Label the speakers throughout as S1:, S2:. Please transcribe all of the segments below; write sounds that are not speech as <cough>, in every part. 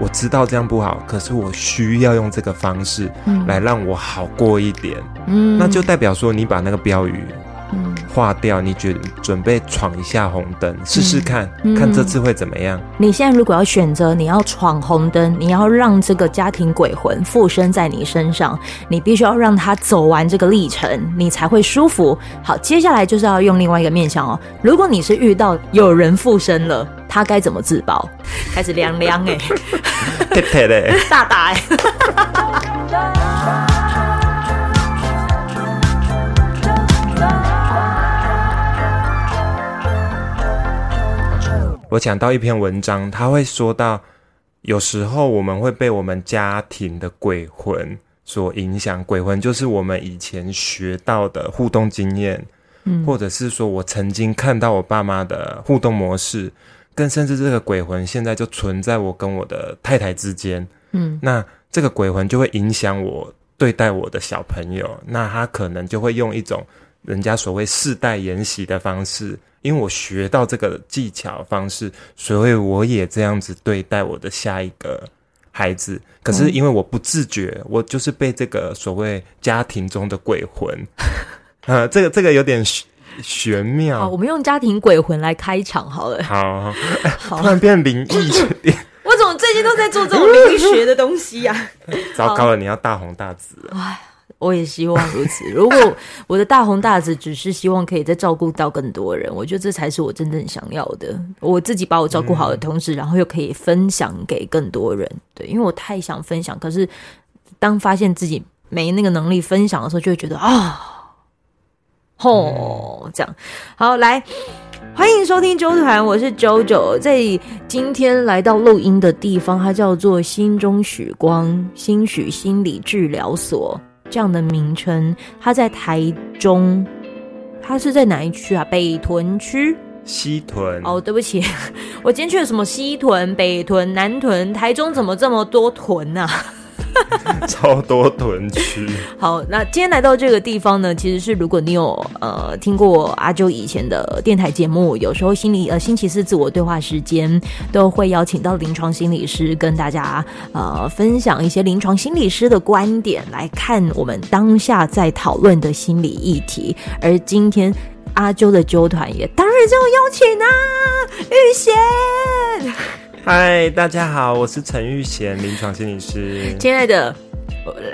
S1: 我知道这样不好，可是我需要用这个方式来让我好过一点。嗯，那就代表说你把那个标语。嗯，划掉，你觉得准备闯一下红灯，试试看、嗯，看这次会怎么样？
S2: 你现在如果要选择，你要闯红灯，你要让这个家庭鬼魂附身在你身上，你必须要让他走完这个历程，你才会舒服。好，接下来就是要用另外一个面向哦。如果你是遇到有人附身了，他该怎么自保？开始凉凉哎，<laughs> <laughs> 大大哎、<laughs>
S1: 我讲到一篇文章，他会说到，有时候我们会被我们家庭的鬼魂所影响。鬼魂就是我们以前学到的互动经验，嗯，或者是说我曾经看到我爸妈的互动模式，更甚至这个鬼魂现在就存在我跟我的太太之间，嗯，那这个鬼魂就会影响我对待我的小朋友，那他可能就会用一种人家所谓世代沿袭的方式。因为我学到这个技巧方式，所以我也这样子对待我的下一个孩子。可是因为我不自觉，我就是被这个所谓家庭中的鬼魂，<laughs> 呃，这个这个有点玄妙。
S2: 好，我们用家庭鬼魂来开场好了。
S1: 好，好，<laughs> 突然变灵异点。<laughs>
S2: 我怎么最近都在做这种灵学的东西呀？
S1: 糟糕了，你要大红大紫。
S2: 我也希望如此。如果 <laughs> 我的大红大紫只是希望可以再照顾到更多人，我觉得这才是我真正想要的。我自己把我照顾好的同时，然后又可以分享给更多人。对，因为我太想分享，可是当发现自己没那个能力分享的时候，就会觉得啊，吼，这样。好，来，欢迎收听周团，我是 JoJo，在今天来到录音的地方，它叫做心中许光心许心理治疗所。这样的名称，它在台中，它是在哪一区啊？北屯区、
S1: 西屯。
S2: 哦，对不起，<laughs> 我今天去了什么西屯、北屯、南屯？台中怎么这么多屯啊？<laughs>
S1: 超多屯区。
S2: 好，那今天来到这个地方呢，其实是如果你有呃听过阿啾以前的电台节目，有时候心理呃星期四自我对话时间都会邀请到临床心理师跟大家呃分享一些临床心理师的观点来看我们当下在讨论的心理议题。而今天阿啾的啾团也当然就邀请啊，玉贤。
S1: 嗨，大家好，我是陈玉贤，临床心理师。
S2: 亲爱的，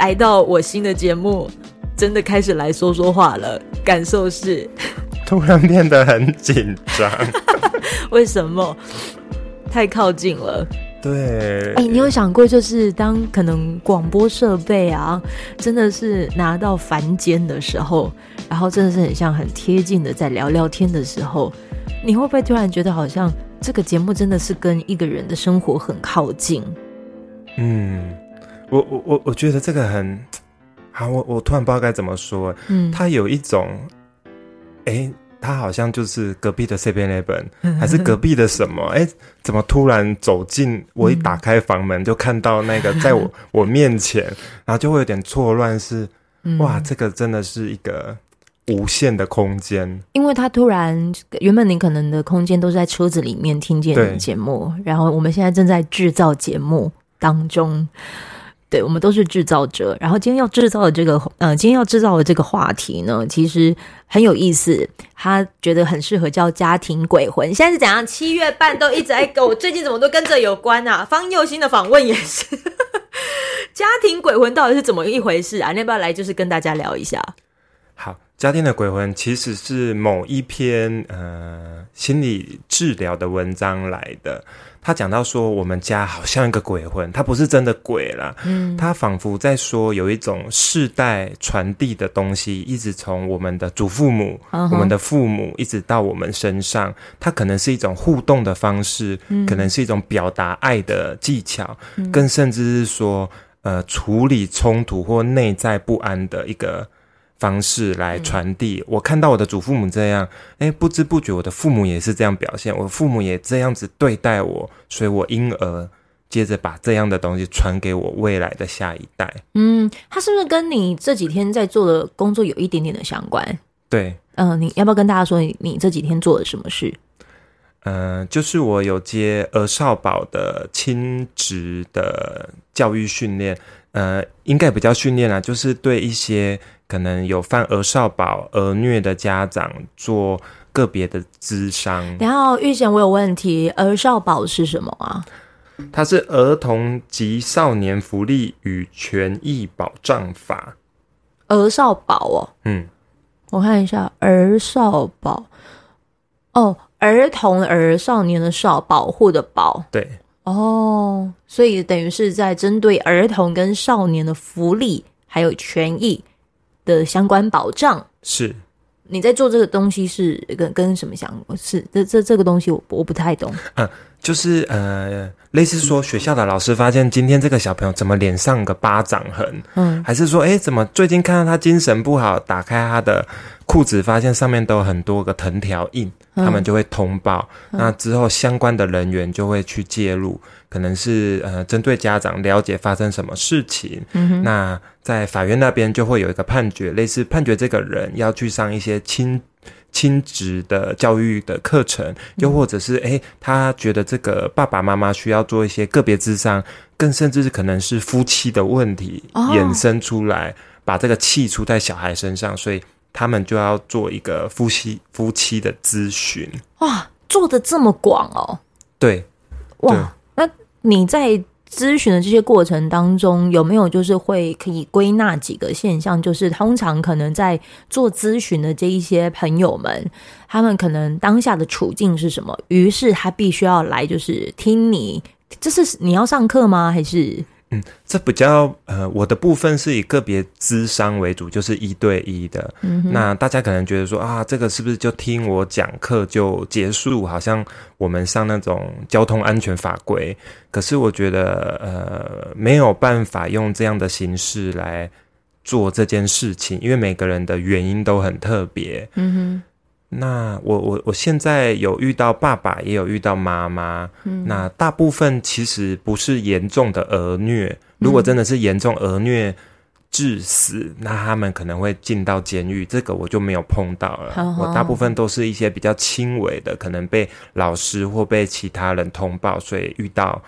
S2: 来到我新的节目，真的开始来说说话了，感受是 <laughs>
S1: 突然变得很紧张。<laughs>
S2: 为什么？太靠近了。
S1: 对。
S2: 哎、欸，你有想过，就是当可能广播设备啊，真的是拿到凡间的时候，然后真的是很像很贴近的在聊聊天的时候，你会不会突然觉得好像？这个节目真的是跟一个人的生活很靠近。
S1: 嗯，我我我我觉得这个很好，我我突然不知道该怎么说。嗯，他有一种，哎，他好像就是隔壁的 7-Eleven，<laughs> 还是隔壁的什么？哎，怎么突然走进？我一打开房门就看到那个在我 <laughs> 我面前，然后就会有点错乱是。是哇，这个真的是一个。无限的空间，
S2: 因为他突然原本你可能的空间都是在车子里面听见节目，然后我们现在正在制造节目当中，对，我们都是制造者。然后今天要制造的这个，呃，今天要制造的这个话题呢，其实很有意思，他觉得很适合叫家庭鬼魂。现在是怎样？七月半都一直在跟我最近怎么都跟这有关啊？方佑兴的访问也是，<laughs> 家庭鬼魂到底是怎么一回事啊？你要不要来就是跟大家聊一下？
S1: 好。家庭的鬼魂其实是某一篇呃心理治疗的文章来的。他讲到说，我们家好像一个鬼魂，他不是真的鬼啦，嗯，他仿佛在说有一种世代传递的东西，一直从我们的祖父母、uh -huh. 我们的父母，一直到我们身上。它可能是一种互动的方式，嗯、可能是一种表达爱的技巧，嗯、更甚至是说呃处理冲突或内在不安的一个。方式来传递。我看到我的祖父母这样，诶，不知不觉我的父母也是这样表现，我父母也这样子对待我，所以我因而接着把这样的东西传给我未来的下一代。
S2: 嗯，他是不是跟你这几天在做的工作有一点点的相关？
S1: 对，
S2: 嗯、呃，你要不要跟大家说你，你这几天做了什么事？
S1: 嗯、呃，就是我有接儿少保的亲职的教育训练，呃，应该不叫训练啦，就是对一些可能有犯儿少保儿虐的家长做个别的咨商。
S2: 然后玉贤，我有问题，儿少保是什么啊？
S1: 它是儿童及少年福利与权益保障法。
S2: 儿少保哦，
S1: 嗯，
S2: 我看一下儿少保，哦。儿童、儿少年的少，保护的保，
S1: 对，
S2: 哦，所以等于是在针对儿童跟少年的福利还有权益的相关保障。
S1: 是，
S2: 你在做这个东西是跟跟什么相关？是这这这个东西我我不太懂。
S1: 嗯，就是呃，类似说学校的老师发现今天这个小朋友怎么脸上有个巴掌痕，嗯，还是说哎，怎么最近看到他精神不好，打开他的。裤子发现上面都有很多个藤条印，他们就会通报。嗯、那之后相关的人员就会去介入，可能是呃针对家长了解发生什么事情。嗯、哼那在法院那边就会有一个判决，类似判决这个人要去上一些亲亲职的教育的课程，又或者是诶、欸，他觉得这个爸爸妈妈需要做一些个别智商，更甚至是可能是夫妻的问题衍生出来，哦、把这个气出在小孩身上，所以。他们就要做一个夫妻夫妻的咨询
S2: 哇，做的这么广哦。
S1: 对，
S2: 哇，那你在咨询的这些过程当中，有没有就是会可以归纳几个现象？就是通常可能在做咨询的这一些朋友们，他们可能当下的处境是什么？于是他必须要来，就是听你，这是你要上课吗？还是？
S1: 嗯，这比较呃，我的部分是以个别咨商为主，就是一对一的。嗯，那大家可能觉得说啊，这个是不是就听我讲课就结束？好像我们上那种交通安全法规。可是我觉得呃，没有办法用这样的形式来做这件事情，因为每个人的原因都很特别。嗯哼。那我我我现在有遇到爸爸，也有遇到妈妈。嗯，那大部分其实不是严重的儿虐，如果真的是严重儿虐致死，嗯、那他们可能会进到监狱。这个我就没有碰到了。好好，我大部分都是一些比较轻微的，可能被老师或被其他人通报，所以遇到，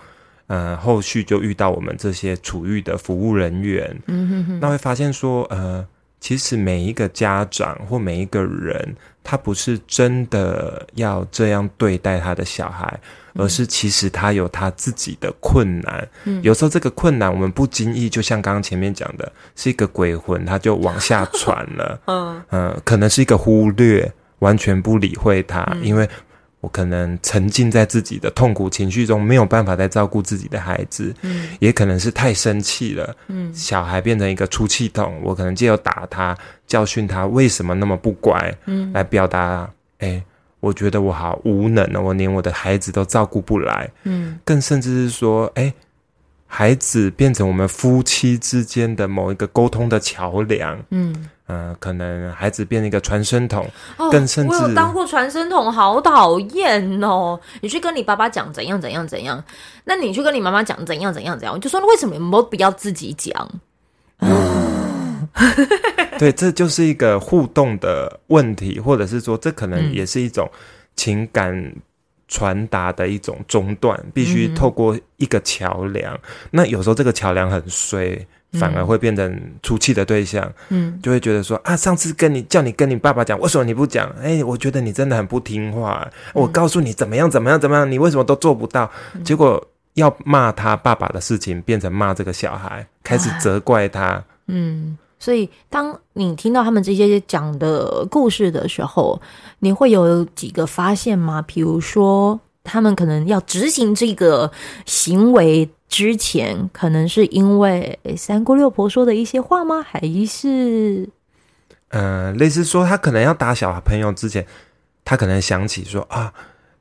S1: 呃，后续就遇到我们这些处遇的服务人员。嗯哼哼，那会发现说，呃。其实每一个家长或每一个人，他不是真的要这样对待他的小孩，而是其实他有他自己的困难。嗯，有时候这个困难我们不经意，就像刚刚前面讲的，是一个鬼魂，他就往下传了。嗯 <laughs> 嗯、呃，可能是一个忽略，完全不理会他，嗯、因为。我可能沉浸在自己的痛苦情绪中，没有办法再照顾自己的孩子，嗯，也可能是太生气了，嗯，小孩变成一个出气筒，我可能就要打他，教训他为什么那么不乖，嗯，来表达，哎、欸，我觉得我好无能呢，我连我的孩子都照顾不来，嗯，更甚至是说，哎、欸。孩子变成我们夫妻之间的某一个沟通的桥梁，嗯，呃，可能孩子变成一个传声筒，哦、更甚至我
S2: 有当过传声筒，好讨厌哦！你去跟你爸爸讲怎样怎样怎样，那你去跟你妈妈讲怎样怎样怎样，我就说为什么你们不要自己讲？
S1: 嗯，<laughs> 对，这就是一个互动的问题，或者是说，这可能也是一种情感。传达的一种中断，必须透过一个桥梁。嗯、那有时候这个桥梁很衰，反而会变成出气的对象。嗯，就会觉得说啊，上次跟你叫你跟你爸爸讲，为什么你不讲？哎、欸，我觉得你真的很不听话。我告诉你怎么样怎么样怎么样，你为什么都做不到？嗯、结果要骂他爸爸的事情，变成骂这个小孩，开始责怪他。啊、嗯。
S2: 所以，当你听到他们这些讲的故事的时候，你会有几个发现吗？比如说，他们可能要执行这个行为之前，可能是因为三姑六婆说的一些话吗？还是，
S1: 呃，类似说他可能要打小朋友之前，他可能想起说啊。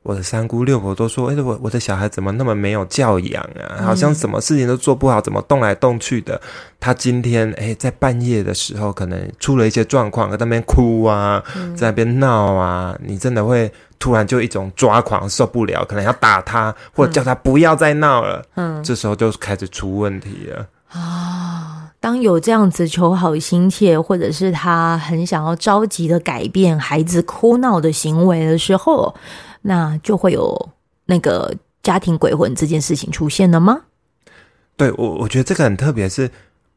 S1: 我的三姑六婆都说：“哎，我我的小孩怎么那么没有教养啊？好像什么事情都做不好，怎么动来动去的？他今天哎，在半夜的时候可能出了一些状况，在那边哭啊，在那边闹啊，你真的会突然就一种抓狂，受不了，可能要打他，或者叫他不要再闹了。嗯，这时候就开始出问题了
S2: 啊。当有这样子求好心切，或者是他很想要着急的改变孩子哭闹的行为的时候。”那就会有那个家庭鬼魂这件事情出现了吗？
S1: 对，我我觉得这个很特别，是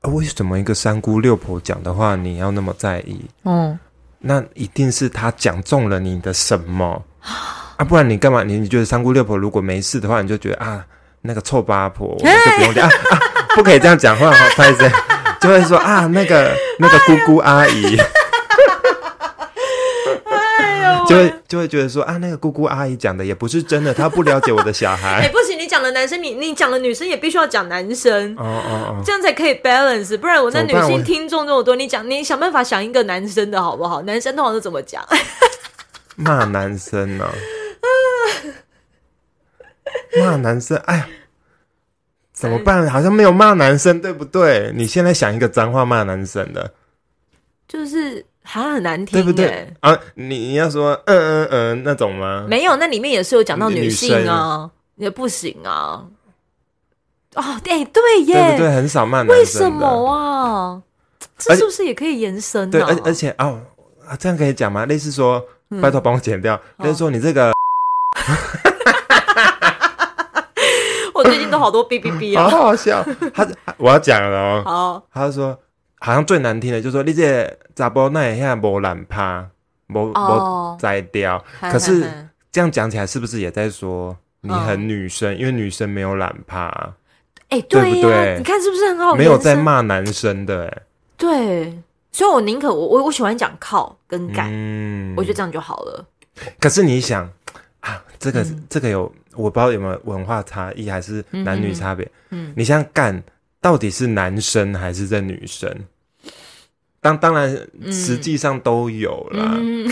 S1: 为什么一个三姑六婆讲的话你要那么在意？嗯，那一定是他讲中了你的什么啊？不然你干嘛？你你觉得三姑六婆如果没事的话，你就觉得啊，那个臭八婆 <laughs> 我就不用讲啊，啊，不可以这样讲话，好，拍谢，就会说啊，那个那个姑姑阿姨。就会就会觉得说啊，那个姑姑阿姨讲的也不是真的，她不了解我的小孩。<laughs>
S2: 哎、欸，不行，你讲的男生，你你讲的女生也必须要讲男生，哦哦哦，这样才可以 balance。不然我那女性听众这么多，你讲你想办法想一个男生的好不好？男生通常都怎么讲？
S1: 骂男生呢、啊？<laughs> 骂男生？哎呀，怎么办？好像没有骂男生，对不对？你现在想一个脏话骂男生的，
S2: 就是。还很难听，
S1: 对不对啊？你你要说嗯嗯嗯那种吗？
S2: 没有，那里面也是有讲到女性啊，也不行啊。哦，对对耶，
S1: 对不对？很少骂男生，
S2: 为什么啊？这是不是也可以延伸？
S1: 对，而而且哦，这样可以讲吗？类似说，拜托帮我剪掉。类似说你这个，<laughs>
S2: 我最近都好多哔哔哔啊，<laughs>
S1: 好好笑。他我要讲了哦，
S2: 好，
S1: 他说。好像最难听的就是说，你这查甫那现在无懒趴，无无摘掉。可是这样讲起来，是不是也在说你很女生？哦、因为女生没有懒趴，
S2: 哎、欸，对，对不对？你看是不是很好？
S1: 没有在骂男生的，哎，
S2: 对。所以我宁可我我我喜欢讲靠跟干，嗯，我觉得这样就好了。
S1: 可是你想啊，这个、嗯、这个有我不知道有没有文化差异，还是男女差别？嗯，嗯，你像干。到底是男生还是在女生？当当然，实际上都有啦。嗯、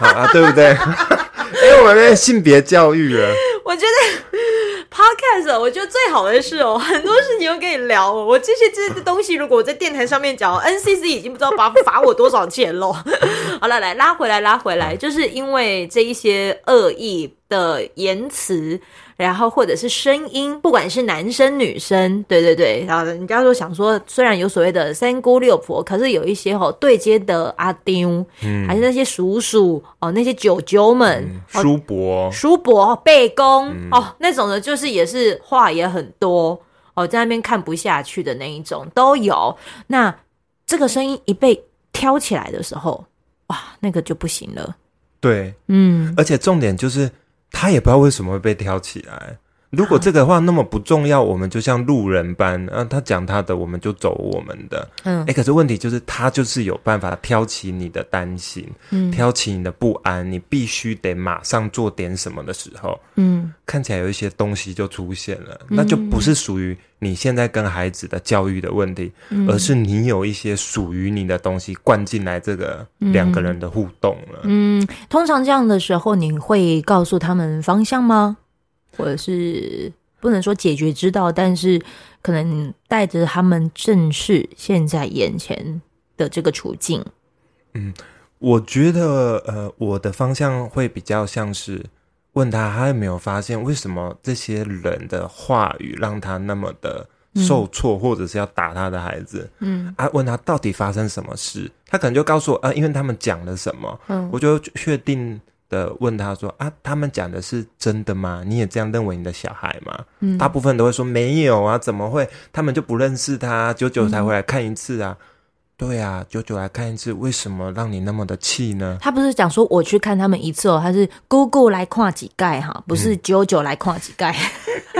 S1: 好啊，对不对？因 <laughs> 为我们性别教育了。<laughs>
S2: 我觉得 podcast，我觉得最好的是哦，很多事情都跟你聊。我这些这些东西，如果我在电台上面讲，<laughs> NCC 已经不知道罚罚我多少钱了。好了，来拉回来，拉回来，就是因为这一些恶意的言辞。然后或者是声音，不管是男生女生，对对对，然后人家说想说，虽然有所谓的三姑六婆，可是有一些吼对接的阿丁，嗯，还是那些叔叔哦，那些舅舅们，
S1: 嗯、叔伯、
S2: 叔伯、背公、嗯、哦，那种的，就是也是话也很多哦，在那边看不下去的那一种都有。那这个声音一被挑起来的时候，哇，那个就不行了。
S1: 对，嗯，而且重点就是。他也不知道为什么会被挑起来。如果这个话那么不重要，我们就像路人般，啊，他讲他的，我们就走我们的。嗯，哎，可是问题就是，他就是有办法挑起你的担心，嗯，挑起你的不安，你必须得马上做点什么的时候，嗯，看起来有一些东西就出现了，嗯，那就不是属于你现在跟孩子的教育的问题，嗯，而是你有一些属于你的东西灌进来，这个两个人的互动了。
S2: 嗯，通常这样的时候，你会告诉他们方向吗？或者是不能说解决之道，但是可能带着他们正视现在眼前的这个处境。
S1: 嗯，我觉得呃，我的方向会比较像是问他，他有没有发现为什么这些人的话语让他那么的受挫，嗯、或者是要打他的孩子？嗯，啊，问他到底发生什么事？他可能就告诉我啊，因为他们讲了什么？嗯，我就确定。的问他说啊，他们讲的是真的吗？你也这样认为你的小孩吗？嗯，大部分都会说没有啊，怎么会？他们就不认识他，久久才回来看一次啊。嗯、对啊，久久来看一次，为什么让你那么的气呢？
S2: 他不是讲说我去看他们一次哦，他是姑姑来跨几盖哈，不是久久来跨几盖。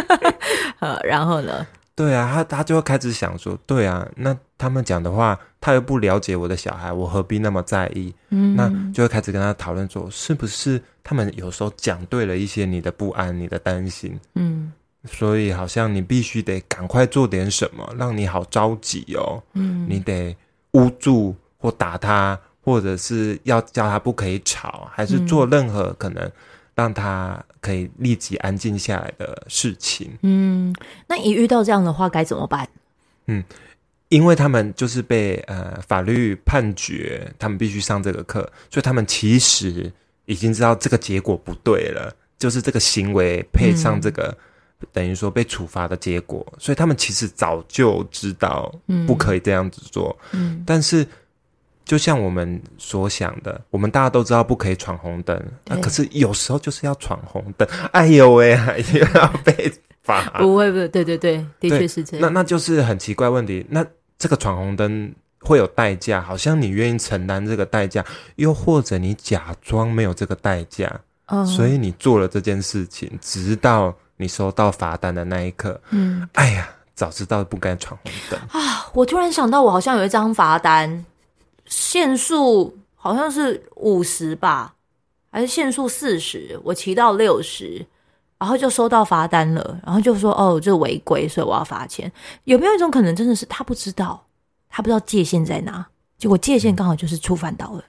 S2: <laughs> 呃、嗯，然后呢？
S1: 对啊，他他就会开始想说，对啊，那他们讲的话，他又不了解我的小孩，我何必那么在意？嗯，那就会开始跟他讨论说，是不是他们有时候讲对了一些你的不安、你的担心？嗯，所以好像你必须得赶快做点什么，让你好着急哦。嗯，你得捂住或打他，或者是要叫他不可以吵，还是做任何可能。让他可以立即安静下来的事情。
S2: 嗯，那一遇到这样的话该怎么办？
S1: 嗯，因为他们就是被呃法律判决，他们必须上这个课，所以他们其实已经知道这个结果不对了，就是这个行为配上这个、嗯、等于说被处罚的结果，所以他们其实早就知道不可以这样子做。嗯，但是。就像我们所想的，我们大家都知道不可以闯红灯，那、啊、可是有时候就是要闯红灯。哎呦喂，<laughs> 又要被罚？
S2: 不会不会，对对对，的确是这样。
S1: 那那就是很奇怪问题。那这个闯红灯会有代价，好像你愿意承担这个代价，又或者你假装没有这个代价，哦、所以你做了这件事情，直到你收到罚单的那一刻，嗯，哎呀。早知道不该闯红灯
S2: 啊！我突然想到，我好像有一张罚单，限速好像是五十吧，还是限速四十？我骑到六十，然后就收到罚单了，然后就说：“哦，这违规，所以我要罚钱。”有没有一种可能，真的是他不知道，他不知道界限在哪？结果界限刚好就是触犯到了。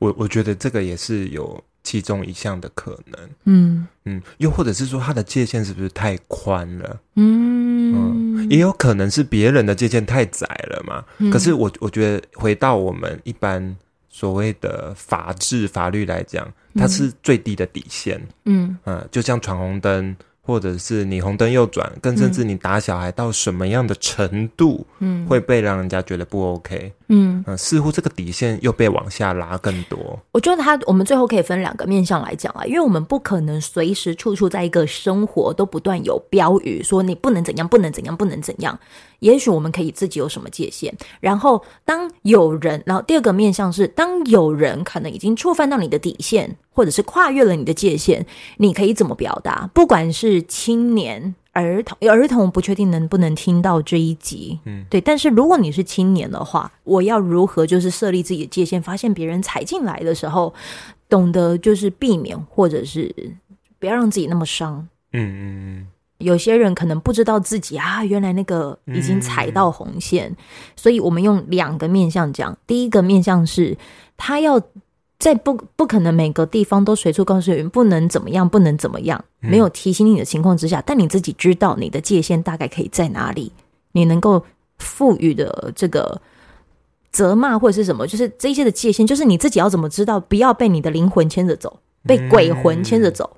S1: 我我觉得这个也是有其中一项的可能。嗯嗯，又或者是说，他的界限是不是太宽了？嗯。嗯也有可能是别人的界限太窄了嘛？嗯、可是我我觉得回到我们一般所谓的法治法律来讲，它是最低的底线。嗯嗯、呃，就像闯红灯。或者是你红灯右转，更甚至你打小孩到什么样的程度，嗯，会被让人家觉得不 OK，嗯，呃，似乎这个底线又被往下拉更多。
S2: 我觉得他，我们最后可以分两个面向来讲啊，因为我们不可能随时处处在一个生活都不断有标语说你不能怎样，不能怎样，不能怎样。也许我们可以自己有什么界限，然后当有人，然后第二个面向是，当有人可能已经触犯到你的底线，或者是跨越了你的界限，你可以怎么表达？不管是青年、儿童，儿童不确定能不能听到这一集，嗯，对。但是如果你是青年的话，我要如何就是设立自己的界限？发现别人踩进来的时候，懂得就是避免，或者是不要让自己那么伤，嗯嗯嗯。有些人可能不知道自己啊，原来那个已经踩到红线，嗯、所以我们用两个面向讲。第一个面向是，他要在不不可能每个地方都随处告诉人不能怎么样，不能怎么样，没有提醒你的情况之下，嗯、但你自己知道你的界限大概可以在哪里，你能够赋予的这个责骂或者是什么，就是这些的界限，就是你自己要怎么知道，不要被你的灵魂牵着走，被鬼魂牵着走。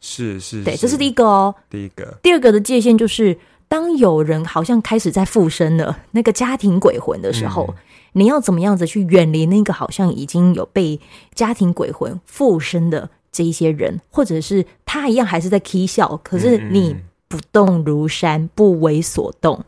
S1: 是，是
S2: 对，这是第一个哦。
S1: 第一个，
S2: 第二个的界限就是，当有人好像开始在附身了，那个家庭鬼魂的时候，嗯、你要怎么样子去远离那个好像已经有被家庭鬼魂附身的这一些人，或者是他一样还是在 k 笑，可是你不动如山，不为所动。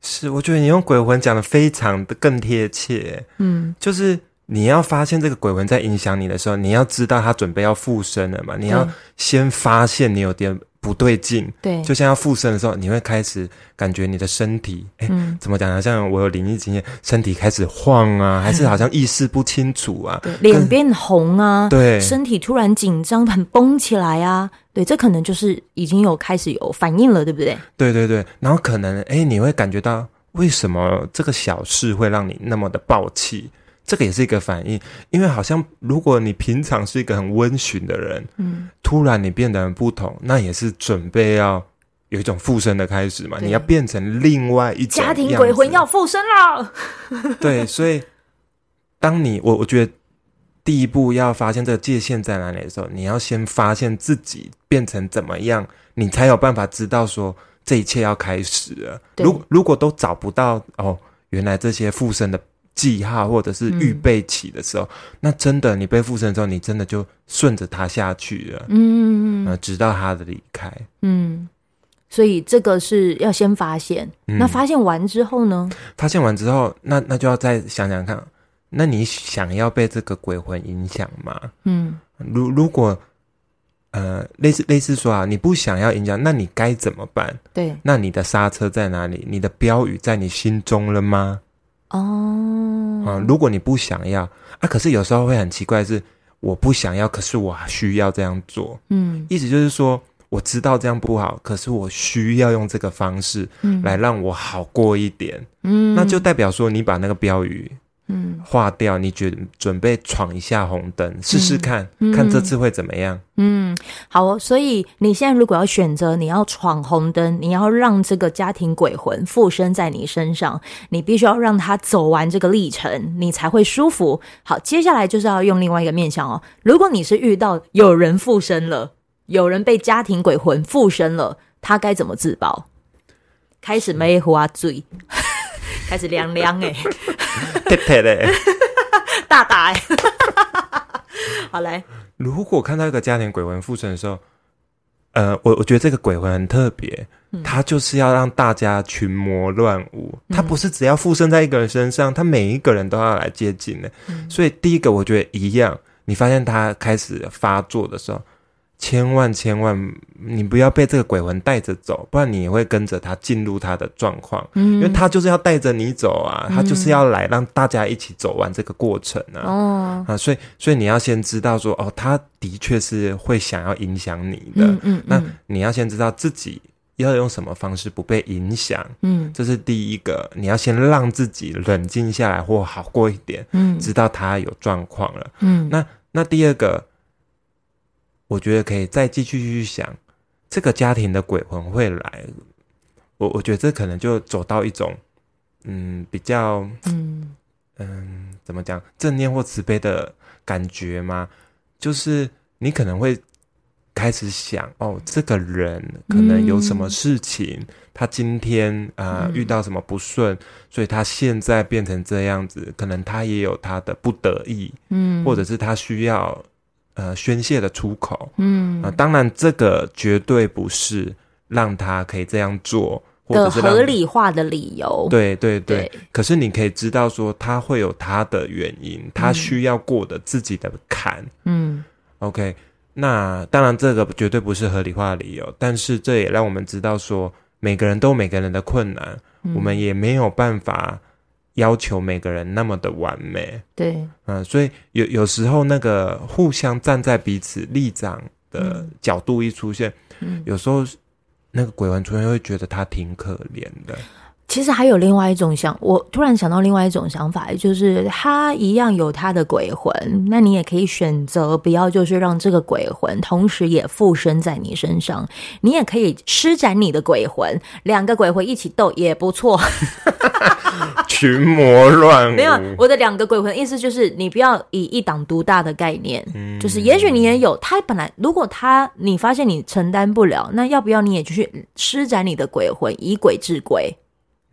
S1: 是，我觉得你用鬼魂讲的非常的更贴切。嗯，就是。你要发现这个鬼魂在影响你的时候，你要知道他准备要附身了嘛？你要先发现你有点不对劲，对，就像要附身的时候，你会开始感觉你的身体，哎、嗯，怎么讲呢？像我有灵异经验，身体开始晃啊，还是好像意识不清楚啊，
S2: 脸、嗯、变红啊，对，身体突然紧张，很绷起来啊，对，这可能就是已经有开始有反应了，对不对？
S1: 对对对，然后可能哎，你会感觉到为什么这个小事会让你那么的爆气？这个也是一个反应，因为好像如果你平常是一个很温驯的人，嗯，突然你变得很不同，那也是准备要有一种附身的开始嘛，你要变成另外一种家
S2: 庭鬼魂要附身了。<laughs>
S1: 对，所以当你我我觉得第一步要发现这个界限在哪里的时候，你要先发现自己变成怎么样，你才有办法知道说这一切要开始了。如果如果都找不到哦，原来这些附身的。记号或者是预备起的时候，嗯、那真的你被附身之后，你真的就顺着他下去了，嗯，呃，直到他的离开，
S2: 嗯，所以这个是要先发现，嗯、那发现完之后呢？
S1: 发现完之后，那那就要再想想看，那你想要被这个鬼魂影响吗？嗯，如如果呃类似类似说啊，你不想要影响，那你该怎么办？对，那你的刹车在哪里？你的标语在你心中了吗？哦，啊，如果你不想要啊，可是有时候会很奇怪是，是我不想要，可是我需要这样做。嗯，意思就是说，我知道这样不好，可是我需要用这个方式，嗯，来让我好过一点。嗯，那就代表说，你把那个标语。嗯，划掉，你准准备闯一下红灯，试试看，嗯、看这次会怎么样？
S2: 嗯，好，哦所以你现在如果要选择，你要闯红灯，你要让这个家庭鬼魂附身在你身上，你必须要让他走完这个历程，你才会舒服。好，接下来就是要用另外一个面向哦。如果你是遇到有人附身了，有人被家庭鬼魂附身了，他该怎么自保？开始没花醉。开始凉凉哎，<laughs>
S1: 特特嘞，
S2: 大打哎。<laughs> 好来，
S1: 如果看到一个家庭鬼魂附身的时候，呃，我我觉得这个鬼魂很特别，他、嗯、就是要让大家群魔乱舞，他、嗯、不是只要附身在一个人身上，他每一个人都要来接近的。嗯、所以第一个我觉得一样，你发现他开始发作的时候。千万千万，你不要被这个鬼魂带着走，不然你也会跟着他进入他的状况。嗯，因为他就是要带着你走啊，嗯、他就是要来让大家一起走完这个过程啊。哦，啊，所以所以你要先知道说，哦，他的确是会想要影响你的。嗯，嗯，嗯，那你要先知道自己要用什么方式不被影响。嗯，这是第一个，你要先让自己冷静下来或好过一点。嗯，知道他有状况了。嗯，那那第二个。我觉得可以再继续去想，这个家庭的鬼魂会来。我我觉得这可能就走到一种，嗯，比较，嗯嗯，怎么讲，正念或慈悲的感觉吗？就是你可能会开始想，哦，这个人可能有什么事情，嗯、他今天啊、呃嗯、遇到什么不顺，所以他现在变成这样子，可能他也有他的不得已，嗯，或者是他需要。呃，宣泄的出口，嗯，啊、呃，当然，这个绝对不是让他可以这样做，或者是
S2: 合理化的理由。
S1: 对对对，对可是你可以知道说，他会有他的原因，他需要过的自己的坎。嗯，OK，那当然，这个绝对不是合理化的理由，但是这也让我们知道说，每个人都有每个人的困难，嗯、我们也没有办法。要求每个人那么的完美，
S2: 对，
S1: 嗯，所以有有时候那个互相站在彼此立场的角度一出现，嗯，有时候那个鬼魂出现会觉得他挺可怜的。
S2: 其实还有另外一种想，我突然想到另外一种想法，就是他一样有他的鬼魂，那你也可以选择不要，就是让这个鬼魂同时也附身在你身上，你也可以施展你的鬼魂，两个鬼魂一起斗也不错。
S1: 群魔乱舞，<laughs>
S2: 没有，我的两个鬼魂意思就是你不要以一党独大的概念，嗯，就是也许你也有他本来如果他你发现你承担不了，那要不要你也去施展你的鬼魂以鬼治鬼？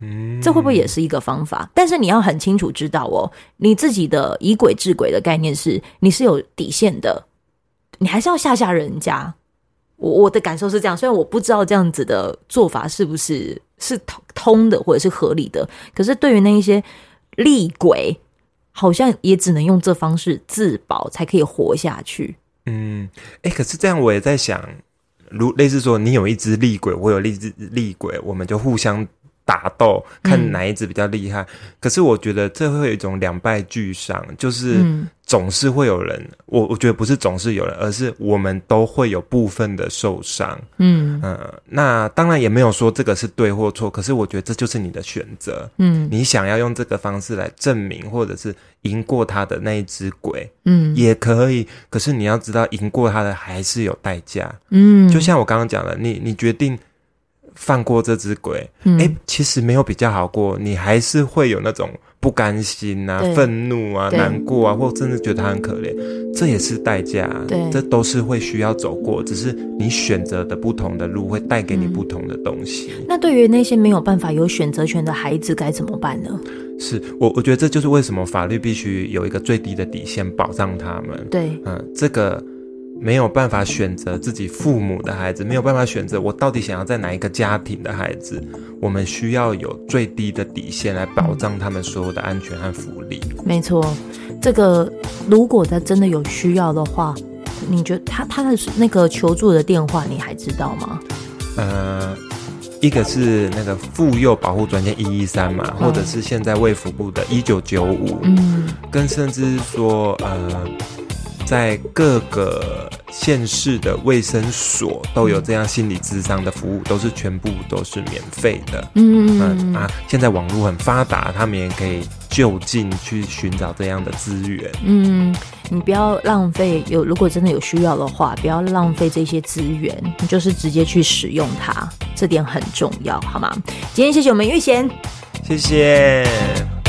S2: 嗯，这会不会也是一个方法？但是你要很清楚知道哦，你自己的以鬼治鬼的概念是，你是有底线的，你还是要吓吓人家。我我的感受是这样，虽然我不知道这样子的做法是不是是通通的或者是合理的，可是对于那一些厉鬼，好像也只能用这方式自保，才可以活下去。
S1: 嗯，哎，可是这样我也在想，如类似说，你有一只厉鬼，我有一只厉鬼，我们就互相。打斗，看哪一只比较厉害。嗯、可是我觉得这会有一种两败俱伤，就是总是会有人，嗯、我我觉得不是总是有人，而是我们都会有部分的受伤。嗯呃，那当然也没有说这个是对或错，可是我觉得这就是你的选择。嗯，你想要用这个方式来证明，或者是赢过他的那一只鬼，嗯，也可以。可是你要知道，赢过他的还是有代价。嗯，就像我刚刚讲的，你你决定。放过这只鬼，哎、嗯欸，其实没有比较好过，你还是会有那种不甘心啊、愤怒啊、难过啊，或甚至觉得他很可怜，这也是代价，对，这都是会需要走过，只是你选择的不同的路会带给你不同的东西。
S2: 嗯、那对于那些没有办法有选择权的孩子该怎么办呢？
S1: 是我，我觉得这就是为什么法律必须有一个最低的底线保障他们。
S2: 对，
S1: 嗯，这个。没有办法选择自己父母的孩子，没有办法选择我到底想要在哪一个家庭的孩子，我们需要有最低的底线来保障他们所有的安全和福利。
S2: 没错，这个如果他真的有需要的话，你觉得他他的那个求助的电话你还知道吗？
S1: 呃，一个是那个妇幼保护专线一一三嘛，或者是现在卫福部的一九九五，嗯，跟甚至说呃。在各个县市的卫生所都有这样心理咨商的服务，都是全部都是免费的。嗯，嗯啊，现在网络很发达，他们也可以就近去寻找这样的资源。嗯，
S2: 你不要浪费，有如果真的有需要的话，不要浪费这些资源，你就是直接去使用它，这点很重要，好吗？今天谢谢我们玉贤，
S1: 谢谢。